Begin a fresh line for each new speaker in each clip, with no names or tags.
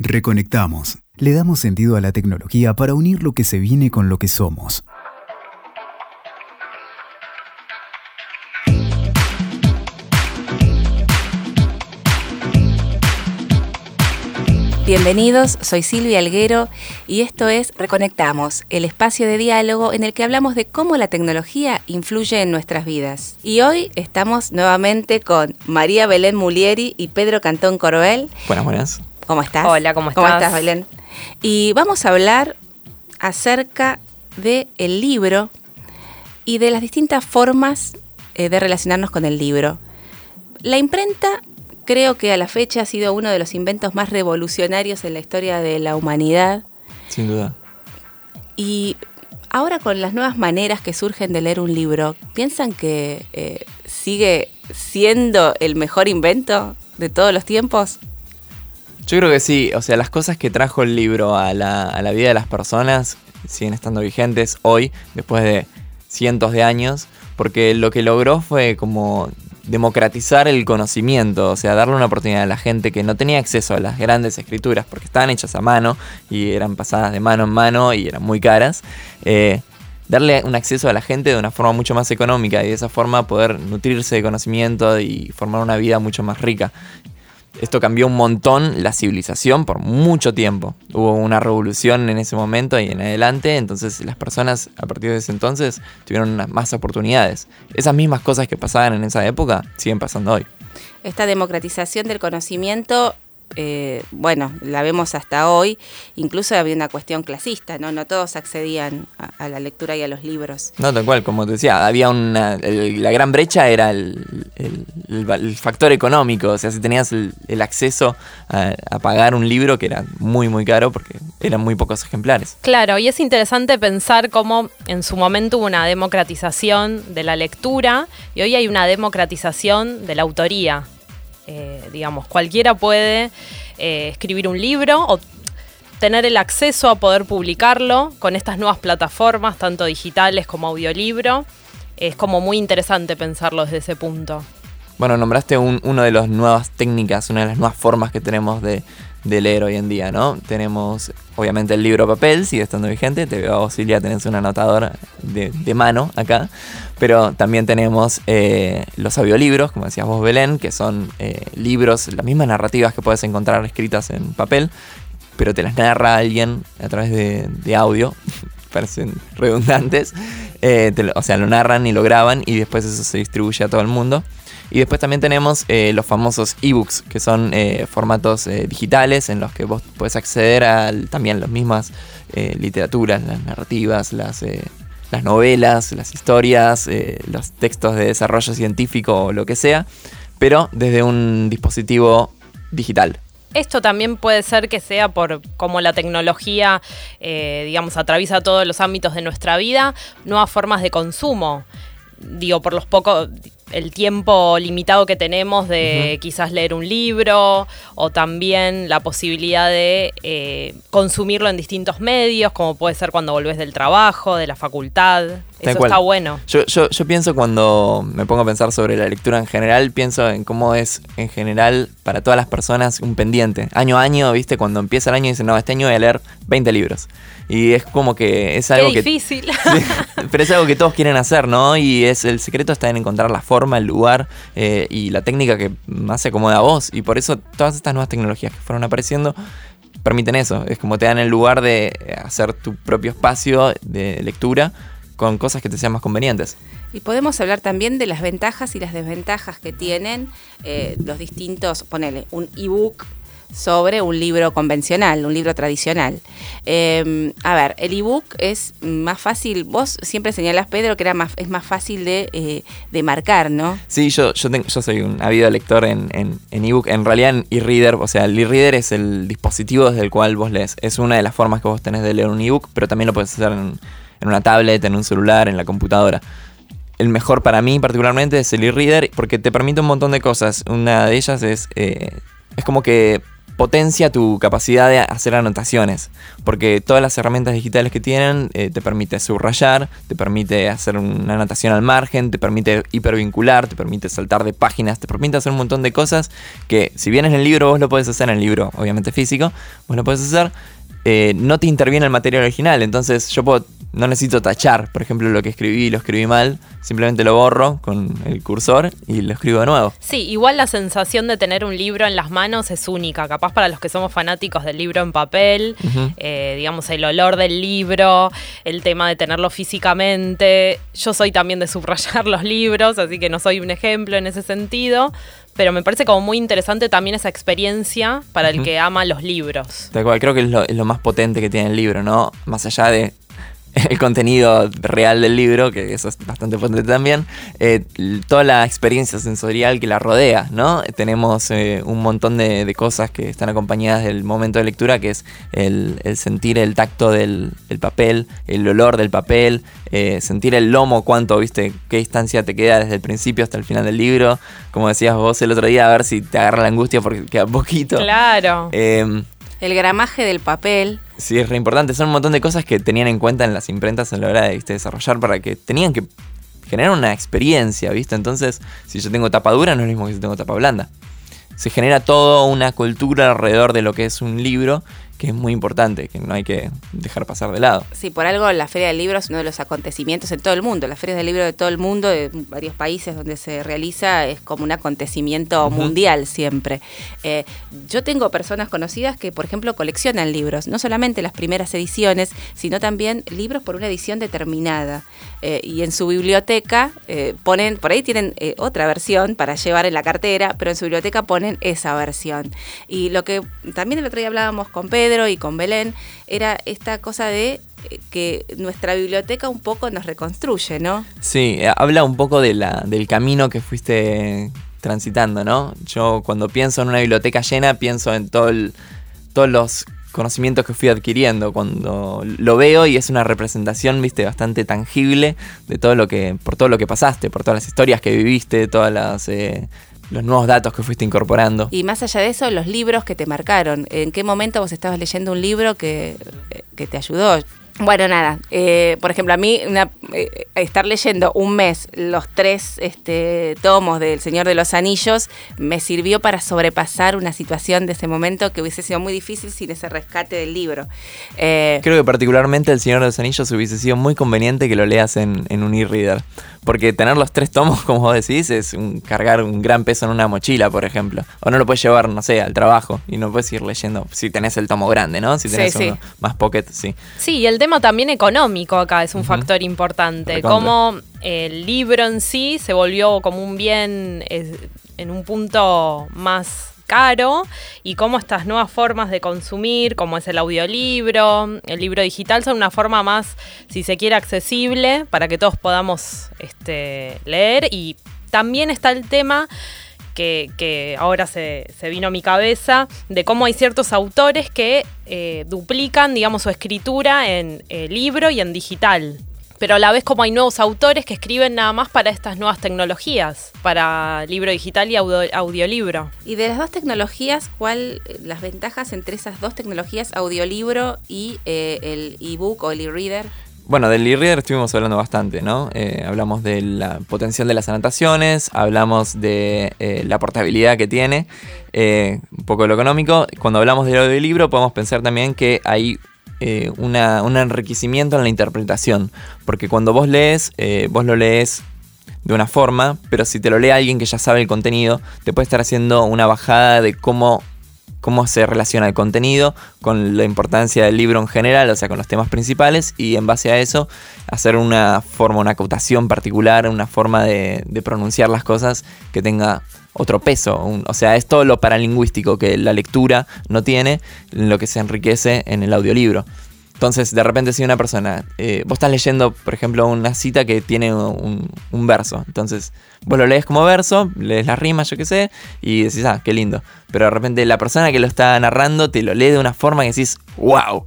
Reconectamos. Le damos sentido a la tecnología para unir lo que se viene con lo que somos.
Bienvenidos, soy Silvia Alguero y esto es Reconectamos, el espacio de diálogo en el que hablamos de cómo la tecnología influye en nuestras vidas. Y hoy estamos nuevamente con María Belén Mulieri y Pedro Cantón Corbel.
Buenas, buenas.
¿Cómo estás?
Hola, ¿cómo estás?
¿Cómo estás, Belén? Y vamos a hablar acerca del el libro y de las distintas formas eh, de relacionarnos con el libro. La imprenta creo que a la fecha ha sido uno de los inventos más revolucionarios en la historia de la humanidad.
Sin duda.
Y ahora con las nuevas maneras que surgen de leer un libro, ¿piensan que eh, sigue siendo el mejor invento de todos los tiempos?
Yo creo que sí, o sea, las cosas que trajo el libro a la, a la vida de las personas siguen estando vigentes hoy, después de cientos de años, porque lo que logró fue como democratizar el conocimiento, o sea, darle una oportunidad a la gente que no tenía acceso a las grandes escrituras porque estaban hechas a mano y eran pasadas de mano en mano y eran muy caras. Eh, darle un acceso a la gente de una forma mucho más económica y de esa forma poder nutrirse de conocimiento y formar una vida mucho más rica. Esto cambió un montón la civilización por mucho tiempo. Hubo una revolución en ese momento y en adelante, entonces las personas a partir de ese entonces tuvieron más oportunidades. Esas mismas cosas que pasaban en esa época siguen pasando hoy.
Esta democratización del conocimiento eh, bueno, la vemos hasta hoy, incluso había una cuestión clasista, ¿no? No todos accedían a, la lectura y a los libros.
No, tal cual, como te decía, había una. la gran brecha era el, factor económico, o sea, si tenías el, acceso a, a, pagar un libro que era muy, muy caro porque eran muy pocos ejemplares.
Claro, y es interesante pensar cómo en su momento hubo una democratización de la lectura y hoy hay una democratización de la autoría. Eh, digamos, cualquiera puede eh, escribir un libro o tener el acceso a poder publicarlo con estas nuevas plataformas, tanto digitales como audiolibro. Es como muy interesante pensarlo desde ese punto.
Bueno, nombraste una de las nuevas técnicas, una de las nuevas formas que tenemos de, de leer hoy en día, ¿no? Tenemos obviamente el libro papel, sigue estando vigente, te veo a Silvia, tenés un anotador de, de mano acá, pero también tenemos eh, los audiolibros, como decías vos Belén, que son eh, libros, las mismas narrativas que puedes encontrar escritas en papel, pero te las narra alguien a través de, audio, parecen redundantes, eh, o sea, lo narran y lo graban y después eso se distribuye a todo el mundo. Y después también tenemos eh, los famosos ebooks, que son eh, formatos eh, digitales en los que vos puedes acceder a también las mismas literaturas, las narrativas, las, las novelas, las historias, los textos de desarrollo científico o lo que sea, pero desde un dispositivo digital.
Esto también puede ser que sea por cómo la tecnología, digamos, atraviesa todos los ámbitos de nuestra vida, nuevas formas de consumo. Digo, por los pocos, el tiempo limitado que tenemos de quizás leer un libro o también la posibilidad de eh, consumirlo en distintos medios, como puede ser cuando volvés del trabajo, de la facultad. Eso está bueno.
Yo, yo, yo, pienso cuando me pongo a pensar sobre la lectura en general, pienso en cómo es en general para todas las personas un pendiente. Año a año, viste, cuando empieza el año y dicen, no, este año voy a leer 20 libros. Y es como que es algo
Qué difícil.
pero es algo que todos quieren hacer, ¿no? Y es el secreto está en encontrar la forma, el lugar eh, y la técnica que más se acomoda a vos. Y por eso todas estas nuevas tecnologías que fueron apareciendo permiten eso. Es como te dan el lugar de hacer tu propio espacio de lectura con cosas que te sean más convenientes.
Y podemos hablar también de las ventajas y las desventajas que tienen eh, los distintos, ponele, un ebook sobre un libro convencional, un libro tradicional. Em, a ver, el ebook es más fácil, vos siempre señalás, Pedro, que era más, es más fácil de, eh, marcar, ¿no?
Sí, yo, yo, soy un habido lector en, en, en ebook, en realidad en e-reader, o sea, el e-reader es el dispositivo desde el cual vos lees. Es una de las formas que vos tenés de leer un ebook, pero también lo puedes hacer en, en una tablet, en un celular, en la computadora el mejor para mí particularmente es el e-reader porque te permite un montón de cosas. Una de ellas es, eh, es como que potencia tu capacidad de hacer anotaciones, porque todas las herramientas digitales que tienen eh, te permite subrayar, te permite hacer una anotación al margen, te permite hipervincular, te permite saltar de páginas, te permite hacer un montón de cosas que si bien en el libro vos lo podés hacer en el libro, obviamente físico, vos lo podés hacer, eh, no te interviene el material original, entonces yo puedo no necesito tachar, por ejemplo, lo que escribí lo escribí mal, simplemente lo borro con el cursor y lo escribo de nuevo.
Sí, igual la sensación de tener un libro en las manos es única, capaz para los que somos fanáticos del libro en papel, eh, digamos, el olor del libro, el tema de tenerlo físicamente. Yo soy también de subrayar los libros, así que no soy un ejemplo en ese sentido, pero me parece como muy interesante también esa experiencia para el que ama los libros.
De acuerdo, creo que es lo, es lo más potente que tiene el libro, ¿no? Más allá de el contenido real del libro, que eso es bastante potente también, eh, toda la experiencia sensorial que la rodea, ¿no? Tenemos eh, un montón de, cosas que están acompañadas del momento de lectura, que es el, sentir el tacto del papel, el olor del papel, eh, sentir el lomo, cuánto, viste, qué distancia te queda desde el principio hasta el final del libro, como decías vos el otro día, a ver si te agarra la angustia porque queda poquito.
Claro.
El gramaje del papel
Sí, es re importante. Son un montón de cosas que tenían en cuenta en las imprentas a la hora de desarrollar para que tenían que generar una experiencia, ¿viste? Entonces, si yo tengo tapa dura, no es lo mismo que si tengo tapa blanda. Se genera toda una cultura alrededor de lo que es un libro que es muy importante, que no hay que dejar pasar de lado.
Sí, por algo la Feria del Libro es uno de los acontecimientos en todo el mundo. Las ferias del libro de todo el mundo, de varios países donde se realiza, es como un acontecimiento mundial siempre. Eh, yo tengo personas conocidas que, por ejemplo, coleccionan libros, no solamente las primeras ediciones, sino también libros por una edición determinada. Eh, y en su biblioteca eh, ponen, por ahí tienen otra versión para llevar en la cartera, pero en su biblioteca ponen esa versión. Y lo que también el otro día hablábamos con Pedro, y con Belén, era esta cosa de eh, que nuestra biblioteca un poco nos reconstruye, ¿no?
Sí, eh, habla un poco del camino que fuiste transitando, ¿no? Yo cuando pienso en una biblioteca llena, pienso en todo todos los conocimientos que fui adquiriendo cuando lo veo y es una representación, viste, bastante tangible de todo lo que, por todo lo que pasaste, por todas las historias que viviste, todas las eh, los nuevos datos que fuiste incorporando.
Y más allá de eso, los libros que te marcaron. ¿En qué momento vos estabas leyendo un libro que, que te ayudó? Bueno, nada, eh, por ejemplo, a mí eh, estar leyendo un mes los tres este, tomos del Señor de los Anillos me sirvió para sobrepasar una situación de ese momento que hubiese sido muy difícil sin ese rescate del libro.
Eh, Creo que particularmente El Señor de los Anillos hubiese sido muy conveniente que lo leas en, en un e-reader. Porque tener los tres tomos, como vos decís, es un, cargar un gran peso en una mochila, por ejemplo. O no lo puedes llevar, no sé, al trabajo y no puedes ir leyendo si tenés el tomo grande, ¿no? Si tenés uno más pocket, sí.
Sí, y el tema también económico acá es un factor importante. Como el libro en sí se volvió como un bien en un punto más caro y cómo estas nuevas formas de consumir, como es el audiolibro, el libro digital, son una forma más, si se quiere, accesible para que todos podamos este, leer. Y también está el tema que, ahora se, vino a mi cabeza, de cómo hay ciertos autores que eh, duplican, digamos, su escritura en eh, libro y en digital pero a la vez como hay nuevos autores que escriben nada más para estas nuevas tecnologías, para libro digital y audiolibro.
Y de las dos tecnologías, ¿cuál eh, las ventajas entre esas dos tecnologías, audiolibro y eh, el ebook o el e-reader?
Bueno, del e-reader estuvimos hablando bastante, ¿no? Eh, hablamos de la potencial de las anotaciones, hablamos de la portabilidad que tiene, un poco de lo económico. Cuando hablamos del audiolibro podemos pensar también que hay eh, un enriquecimiento en la interpretación. Porque cuando vos lees, eh, vos lo lees de una forma, pero si te lo lee alguien que ya sabe el contenido, te puede estar haciendo una bajada de cómo, cómo se relaciona el contenido con la importancia del libro en general, o sea, con los temas principales, y en base a eso hacer una forma, una acotación particular, una forma de, de pronunciar las cosas que tenga otro peso. o sea, es todo lo paralingüístico que la lectura no tiene, lo que se enriquece en el audiolibro. Entonces, de repente, si una persona, eh, vos estás leyendo, por ejemplo, una cita que tiene un, verso, entonces vos lo lees como verso, lees las rimas, yo qué sé, y decís, ah, qué lindo. Pero de repente la persona que lo está narrando te lo lee de una forma que decís, wow,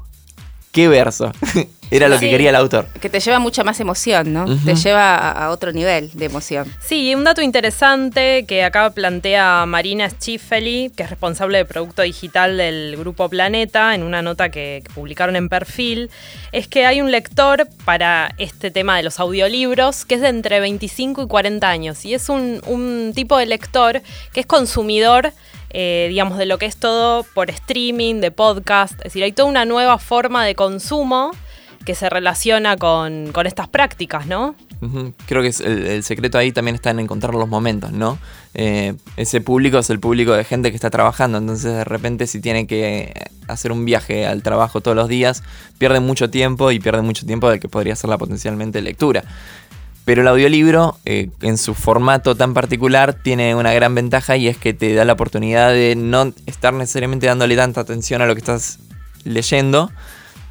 qué verso. Era lo que quería el autor.
Que te lleva mucha más emoción, ¿no? Te lleva a, a otro nivel de emoción.
Sí, y un dato interesante que acá plantea Marina Schifeli, que es responsable de producto digital del Grupo Planeta, en una nota que, que publicaron en perfil, es que hay un lector para este tema de los audiolibros que es de entre 25 y 40 años. Y es un, un tipo de lector que es consumidor eh, digamos, de lo que es todo por streaming, de podcast. Es decir, hay toda una nueva forma de consumo que se relaciona con, con estas prácticas, ¿no?
Creo que el secreto ahí también está en encontrar los momentos, ¿no? Eh, ese público es el público de gente que está trabajando, entonces de repente si tiene que hacer un viaje al trabajo todos los días, pierde mucho tiempo y pierde mucho tiempo del que podría ser la potencialmente lectura. Pero el audiolibro, eh, en su formato tan particular, tiene una gran ventaja y es que te da la oportunidad de no estar necesariamente dándole tanta atención a lo que estás leyendo,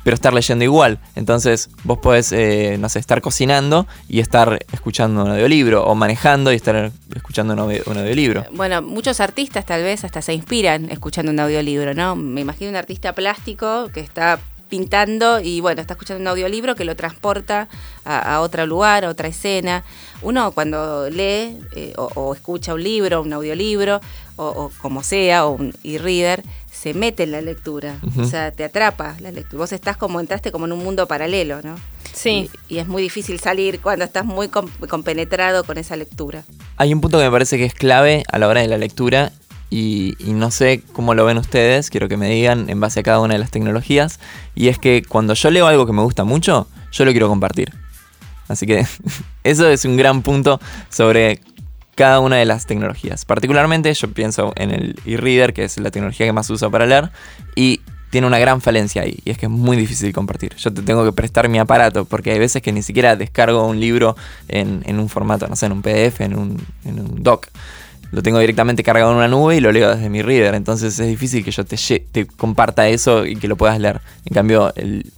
pero estar leyendo igual. Entonces vos podés, eh, no sé, estar cocinando y estar escuchando un audiolibro, o manejando y estar escuchando un, audio- un audiolibro.
Bueno, muchos artistas tal vez hasta se inspiran escuchando un audiolibro, ¿no? Me imagino un artista plástico que está pintando y bueno, está escuchando un audiolibro que lo transporta a, a otro lugar, a otra escena. Uno cuando lee eh, o, o escucha un libro, un audiolibro, o, o como sea, o un e-reader, se mete en la lectura. O sea, te atrapa la lectura. Vos estás como, entraste como en un mundo paralelo, ¿no?
Sí.
Y, y es muy difícil salir cuando estás muy com- compenetrado con esa lectura.
Hay un punto que me parece que es clave a la hora de la lectura y, no sé cómo lo ven ustedes, quiero que me digan en base a cada una de las tecnologías, y es que cuando yo leo algo que me gusta mucho, yo lo quiero compartir. Así que eso es un gran punto sobre cada una de las tecnologías. Particularmente yo pienso en el e-reader, que es la tecnología que más uso para leer, y tiene una gran falencia ahí, y es que es muy difícil compartir. Yo te tengo que prestar mi aparato, porque hay veces que ni siquiera descargo un libro en, en un formato, no sé, en un PDF, en un, en un doc. Lo tengo directamente cargado en una nube y lo leo desde mi reader. Entonces es difícil que yo te, comparta eso y que lo puedas leer. En cambio, el-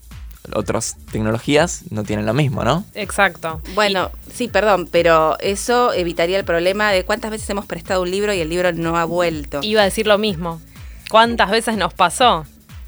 otras tecnologías no tienen lo mismo, ¿no?
Exacto.
Bueno, sí, perdón, pero eso evitaría el problema de cuántas veces hemos prestado un libro y el libro no ha vuelto.
Iba a decir lo mismo. ¿Cuántas veces nos pasó?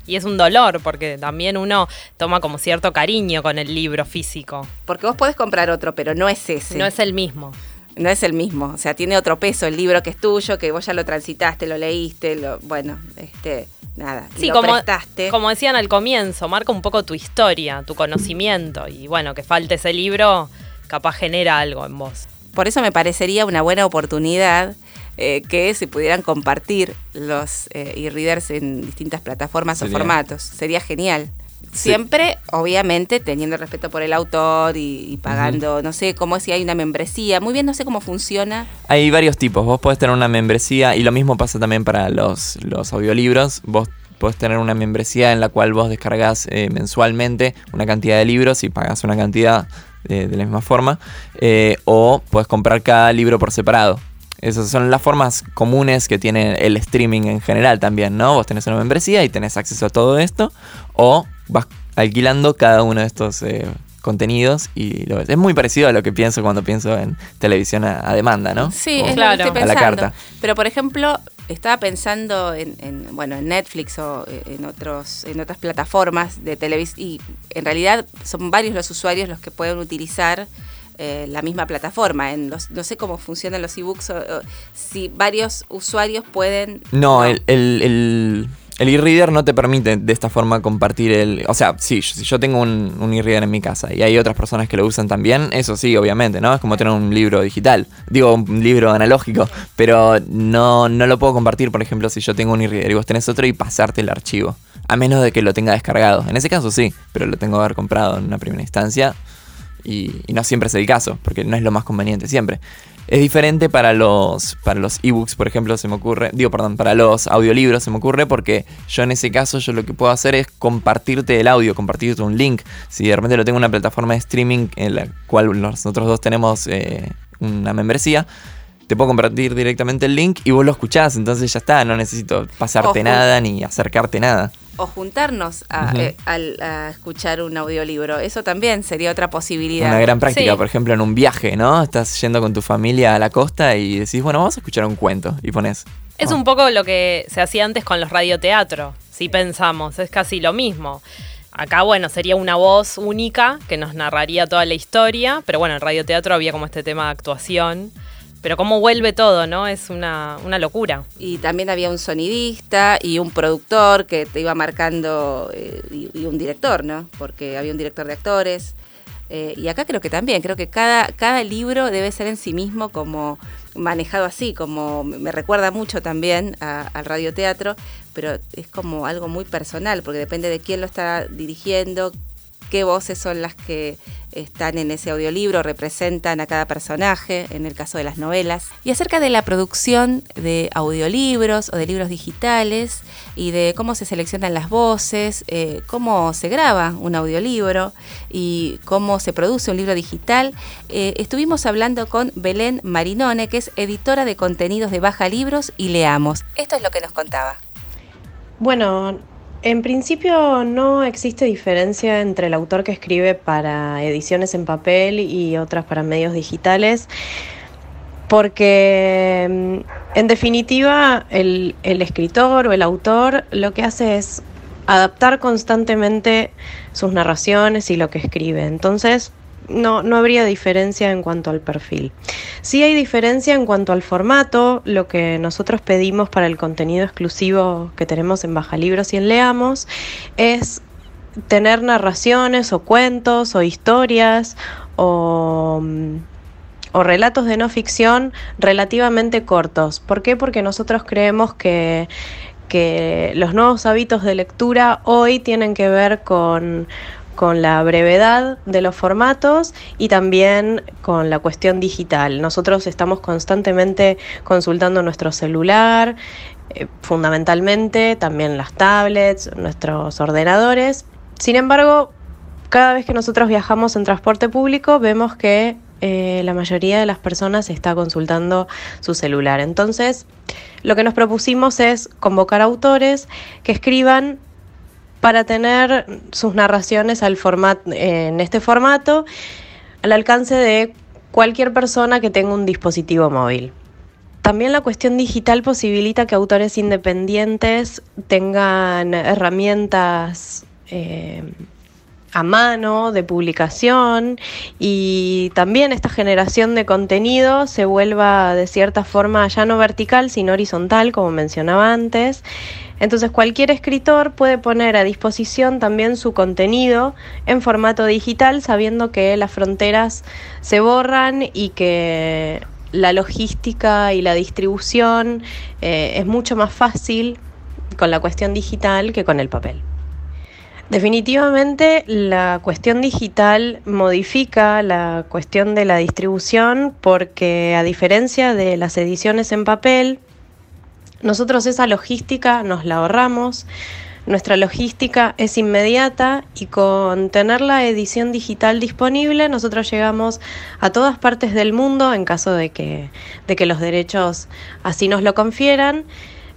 Y es un dolor porque también uno toma como cierto cariño con el libro físico.
Porque vos podés comprar otro, pero no es ese.
No es el mismo.
No es el mismo. O sea, tiene otro peso el libro que es tuyo, que vos ya lo transitaste, lo leíste, lo, bueno, este, nada.
Sí,
lo
como,
prestaste.
como decían al comienzo, marca un poco tu historia, tu conocimiento. Y bueno, que falte ese libro, capaz genera algo en vos.
Por eso me parecería una buena oportunidad eh, que se pudieran compartir los eh, e-readers en distintas plataformas
Sería-
o formatos. Sería genial.
Sí.
Siempre, obviamente, teniendo respeto por el autor y, y pagando, no sé cómo es si hay una membresía. Muy bien, no sé cómo funciona.
Hay varios tipos. Vos podés tener una membresía y lo mismo pasa también para los, los audiolibros. Vos podés tener una membresía en la cual vos descargas eh, mensualmente una cantidad de libros y pagas una cantidad eh, de la misma forma. Eh, o podés comprar cada libro por separado. Esas son las formas comunes que tiene el streaming en general también, ¿no? Vos tenés una membresía y tenés acceso a todo esto. O vas alquilando cada uno de estos eh, contenidos y lo ves. Es muy parecido a lo que pienso cuando pienso en televisión a, a demanda, ¿no?
Sí,
O-
es
Claro.
lo que
A
estoy
la
pensando.
carta.
Pero, por ejemplo, estaba pensando en, en, bueno, en Netflix o eh, en, otros, en otras plataformas de televisión y en realidad son varios los usuarios los que pueden utilizar eh, la misma plataforma. En los, no sé cómo funcionan los ebooks, o, o si varios usuarios pueden...
No, el, el, el, el e-reader no te permite de esta forma compartir el... O sea, sí, si yo tengo un, e-reader en mi casa y hay otras personas que lo usan también, eso sí, obviamente, ¿no? Es como tener un libro digital, digo, un libro analógico, pero no, no lo puedo compartir, por ejemplo, si yo tengo un e-reader y vos tenés otro y pasarte el archivo. A menos de que lo tenga descargado. En ese caso sí, pero lo tengo que haber comprado en una primera instancia y, no siempre es el caso, porque no es lo más conveniente siempre. Es diferente para los para los ebooks, por ejemplo, se me ocurre, digo, perdón, para los audiolibros se me ocurre porque yo en ese caso yo lo que puedo hacer es compartirte el audio, compartirte un link. Si de repente lo tengo en una plataforma de streaming en la cual nosotros dos tenemos eh, una membresía, te puedo compartir directamente el link y vos lo escuchás, entonces ya está, no necesito pasarte
Ojo.
nada ni acercarte nada.
O juntarnos a, eh, al- a escuchar un audiolibro. Eso también sería otra posibilidad.
Una gran práctica,
Sí.
por ejemplo, en un viaje, ¿no? Estás yendo con tu familia a la costa y decís, bueno, vamos a escuchar un cuento. Y pones.
Es
oh,
un poco lo que se hacía antes con los radioteatros, si pensamos, es casi lo mismo. Acá, bueno, sería una voz única que nos narraría toda la historia, pero bueno, en radioteatro había como este tema de actuación. Pero cómo vuelve todo, ¿no? Es una, una locura.
Y también había un sonidista y un productor que te iba marcando, eh, y, un director, ¿no? Porque había un director de actores. Eh, y acá creo que también, creo que cada, cada libro debe ser en sí mismo como manejado así, como me recuerda mucho también a- al radioteatro, pero es como algo muy personal, porque depende de quién lo está dirigiendo, qué voces son las que están en ese audiolibro, representan a cada personaje, en el caso de las novelas. Y acerca de la producción de audiolibros o de libros digitales y de cómo se seleccionan las voces, eh, cómo se graba un audiolibro y cómo se produce un libro digital, eh, estuvimos hablando con Belén Marinone, que es editora de contenidos de Baja Libros y Leamos. Esto es lo que nos contaba.
Bueno, en principio no existe diferencia entre el autor que escribe para ediciones en papel y otras para medios digitales, porque mm, en definitiva el, el escritor o el autor lo que hace es adaptar constantemente sus narraciones y lo que escribe. Entonces, no, no habría diferencia en cuanto al perfil. Sí hay diferencia en cuanto al formato, lo que nosotros pedimos para el contenido exclusivo que tenemos en Baja Libros y en Leamos es tener narraciones o cuentos o historias o, mm, o relatos de no ficción relativamente cortos. ¿Por qué? Porque nosotros creemos que, que los nuevos hábitos de lectura hoy tienen que ver con, con la brevedad de los formatos y también con la cuestión digital. Nosotros estamos constantemente consultando nuestro celular, eh, fundamentalmente también las tablets, nuestros ordenadores. Sin embargo, cada vez que nosotros viajamos en transporte público vemos que eh, la mayoría de las personas está consultando su celular. Entonces, lo que nos propusimos es convocar autores que escriban para tener sus narraciones en este formato al alcance de cualquier persona que tenga un dispositivo móvil. También la cuestión digital posibilita que autores independientes tengan herramientas eh, a mano de publicación y también esta generación de contenido se vuelva de cierta forma ya no vertical sino horizontal como mencionaba antes. Entonces cualquier escritor puede poner a disposición también su contenido en formato digital sabiendo que las fronteras se borran y que la logística y la distribución eh, es mucho más fácil con la cuestión digital que con el papel. Definitivamente la cuestión digital modifica la cuestión de la distribución porque a diferencia de las ediciones en papel, nosotros esa logística nos la ahorramos, nuestra logística es inmediata y con tener la edición digital disponible nosotros llegamos a todas partes del mundo en caso de que, de que los derechos así nos lo confieran,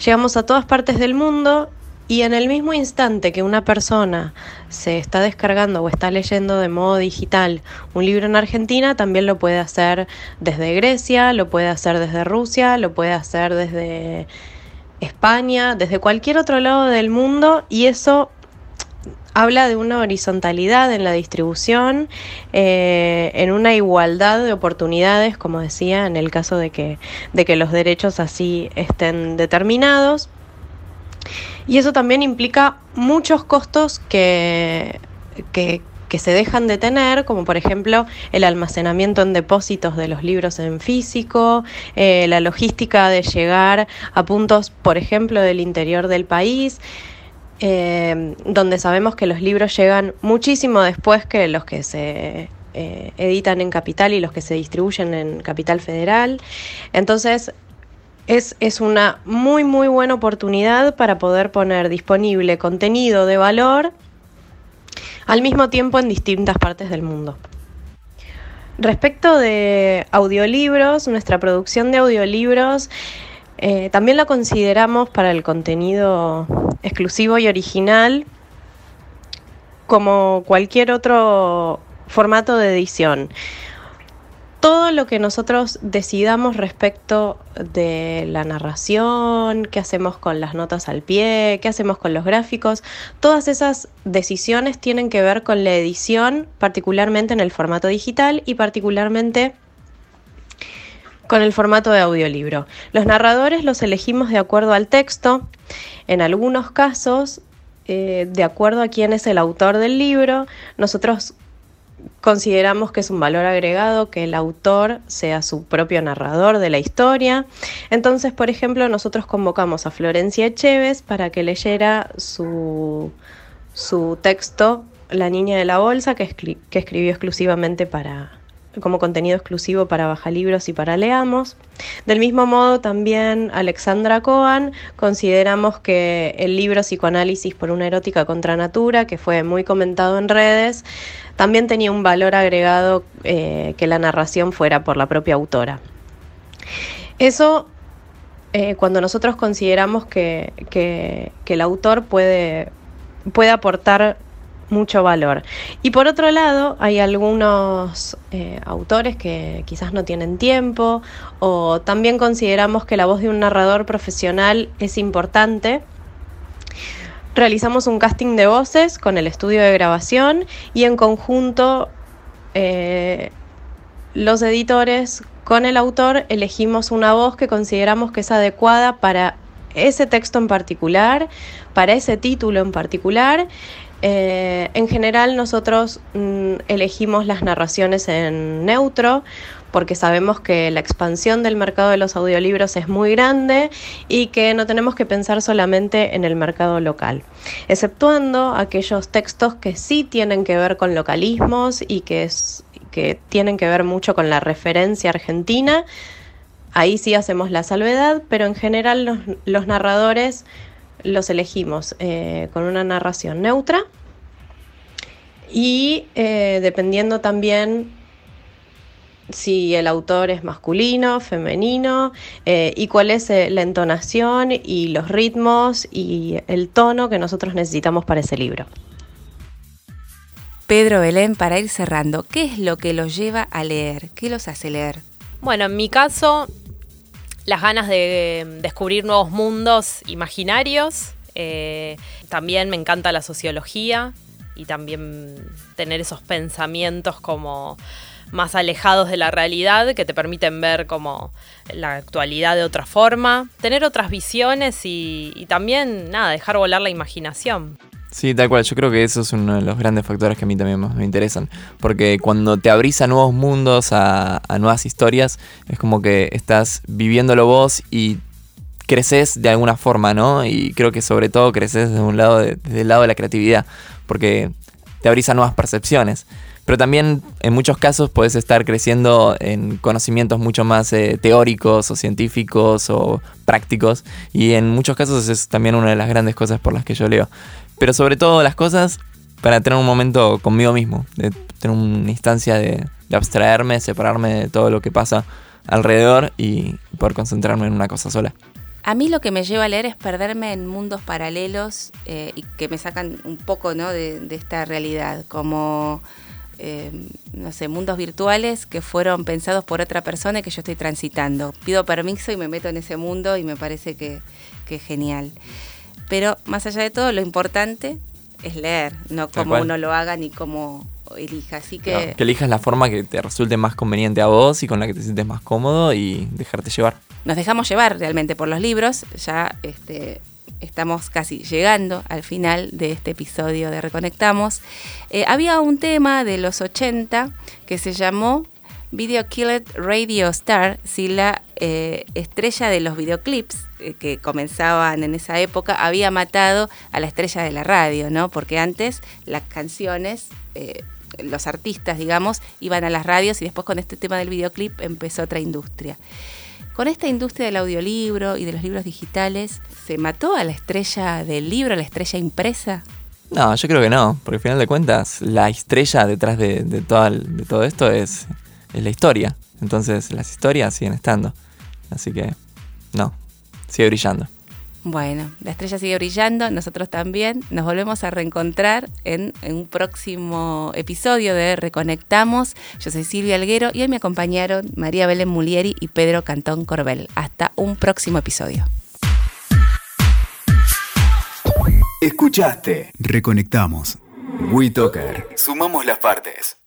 llegamos a todas partes del mundo y en el mismo instante que una persona se está descargando o está leyendo de modo digital un libro en Argentina, también lo puede hacer desde Grecia, lo puede hacer desde Rusia, lo puede hacer desde España, desde cualquier otro lado del mundo y eso habla de una horizontalidad en la distribución, eh, en una igualdad de oportunidades, como decía, en el caso de que, de que los derechos así estén determinados. Y eso también implica muchos costos que, que, que, se dejan de tener, como por ejemplo el almacenamiento en depósitos de los libros en físico, eh, la logística de llegar a puntos, por ejemplo, del interior del país. Eh, donde sabemos que los libros llegan muchísimo después que los que se eh, editan en Capital y los que se distribuyen en Capital Federal. Entonces, es, es, una muy, muy buena oportunidad para poder poner disponible contenido de valor al mismo tiempo en distintas partes del mundo. Respecto de audiolibros, nuestra producción de audiolibros eh, también la consideramos para el contenido exclusivo y original como cualquier otro formato de edición. Todo lo que nosotros decidamos respecto de la narración, qué hacemos con las notas al pie, qué hacemos con los gráficos, todas esas decisiones tienen que ver con la edición, particularmente en el formato digital y particularmente con el formato de audiolibro. Los narradores los elegimos de acuerdo al texto, en algunos casos, eh, de acuerdo a quién es el autor del libro, nosotros consideramos que es un valor agregado que el autor sea su propio narrador de la historia. Entonces, por ejemplo, nosotros convocamos a Florencia Echeves para que leyera su, su texto La niña de la bolsa, que escribió exclusivamente para, como contenido exclusivo para Baja Libros y para Leamos. Del mismo modo, también Alexandra Cohen consideramos que el libro Psicoanálisis por una erótica contra natura, que fue muy comentado en redes, también tenía un valor agregado eh, que la narración fuera por la propia autora. Eso, eh, cuando nosotros consideramos que, el autor puede, puede aportar mucho valor. Y por otro lado, hay algunos eh, autores que quizás no tienen tiempo o también consideramos que la voz de un narrador profesional es importante realizamos un casting de voces con el estudio de grabación y en conjunto eh, los editores con el autor elegimos una voz que consideramos que es adecuada para ese texto en particular, para ese título en particular. Eh, en general nosotros mm, elegimos las narraciones en neutro porque sabemos que la expansión del mercado de los audiolibros es muy grande y que no tenemos que pensar solamente en el mercado local, exceptuando aquellos textos que sí tienen que ver con localismos y que, que tienen que ver mucho con la referencia argentina. Ahí sí hacemos la salvedad, pero en general los, narradores los elegimos eh, con una narración neutra y eh, dependiendo también si el autor es masculino, femenino, eh, y cuál es eh, la entonación y los ritmos y el tono que nosotros necesitamos para ese libro.
Pedro Belén, para ir cerrando, ¿qué es lo que los lleva a leer? ¿Qué los hace leer?
Bueno, en mi caso, las ganas de descubrir nuevos mundos imaginarios. Eh, también me encanta la sociología y también tener esos pensamientos como más alejados de la realidad que te permiten ver como la actualidad de otra forma, tener otras visiones y, también, nada, dejar volar la imaginación.
Sí, tal cual. Yo creo que eso es uno de los grandes factores que a mí también me interesan. Porque cuando te abrís a nuevos mundos, a, nuevas historias, es como que estás viviéndolo vos y creces de alguna forma, ¿no? Y creo que sobre todo creces desde un lado, desde el lado de la creatividad. Porque te abrís a nuevas percepciones. Pero también en muchos casos puedes estar creciendo en conocimientos mucho más eh, teóricos o científicos o prácticos. Y en muchos casos es también una de las grandes cosas por las que yo leo. Pero sobre todo las cosas para tener un momento conmigo mismo, de tener una instancia de, abstraerme, separarme de todo lo que pasa alrededor y poder concentrarme en una cosa sola.
A mí lo que me lleva a leer es perderme en mundos paralelos eh, y que me sacan un poco ¿no? de, esta realidad, como eh, no sé, mundos virtuales que fueron pensados por otra persona y que yo estoy transitando. Pido permiso y me meto en ese mundo y me parece que, es genial. Pero más allá de todo, lo importante es leer, no cómo uno lo haga ni cómo elija. Así que...
que elijas la forma que te resulte más conveniente a vos y con la que te sientes más cómodo y dejarte llevar.
Nos dejamos llevar realmente por los libros. Ya este, estamos casi llegando al final de este episodio de Reconectamos. Eh, había un tema de los 80 que se llamó Video Killed Radio Star, si la eh, estrella de los videoclips eh, que comenzaban en esa época había matado a la estrella de la radio, ¿no? Porque antes las canciones, los artistas, digamos, iban a las radios y después con este tema del videoclip empezó otra industria. Con esta industria del audiolibro y de los libros digitales, ¿se mató a la estrella del libro, a la estrella impresa?
No, yo creo que no, porque al final de cuentas la estrella detrás de, todo, esto es, la historia. Entonces las historias siguen estando. Así que no, sigue brillando.
Bueno, la estrella sigue brillando, nosotros también. Nos volvemos a reencontrar en, en un próximo episodio de Reconectamos. Yo soy Silvia Alguero y hoy me acompañaron María Belén Mulieri y Pedro Cantón Corbel. Hasta un próximo episodio.
Escuchaste. Reconectamos. WeToker. Sumamos las partes.